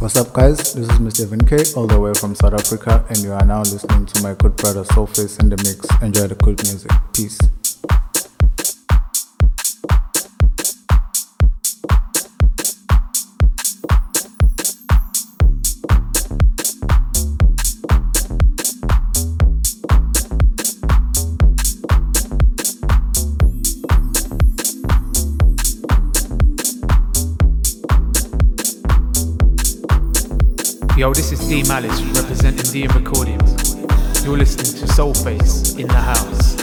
What's up, guys? This is Mr. K, all the way from South Africa, and you are now listening to my good brother Soulface in the mix. Enjoy the good music. Peace. D Malice representing DM Recordings. You're listening to Soulface in the house.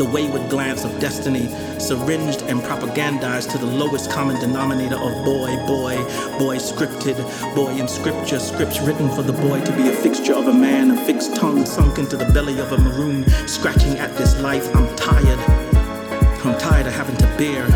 The wayward glance of destiny, syringed and propagandized to the lowest common denominator of boy, boy, boy scripted, boy in scripture, scripts written for the boy to be a fixture of a man, a fixed tongue sunk into the belly of a maroon, scratching at this life. I'm tired. I'm tired of having to bear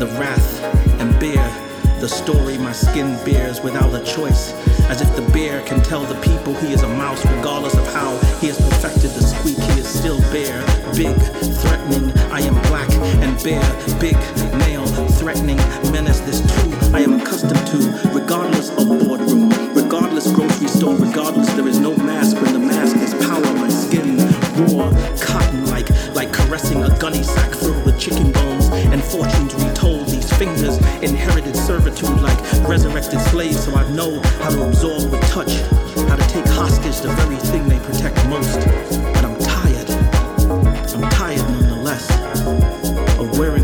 the wrath and bear the story my skin bears without a choice. As if the bear can tell the people he is a mouse, regardless of how he has perfected the squeak, he is still bare, big, threatening. I am black and bare, big, male, threatening, menace. This too I am accustomed to, regardless of boardroom, regardless grocery store, regardless there is no mask when the mask is power. My skin raw, cotton like, like caressing a gunny sack filled with chicken bones and fortunes retold. These fingers inherited servitude like resurrected slaves, so I know how to absorb with touch, how to take hostage the very thing they protect most. But I'm tired. I'm tired nonetheless of wearing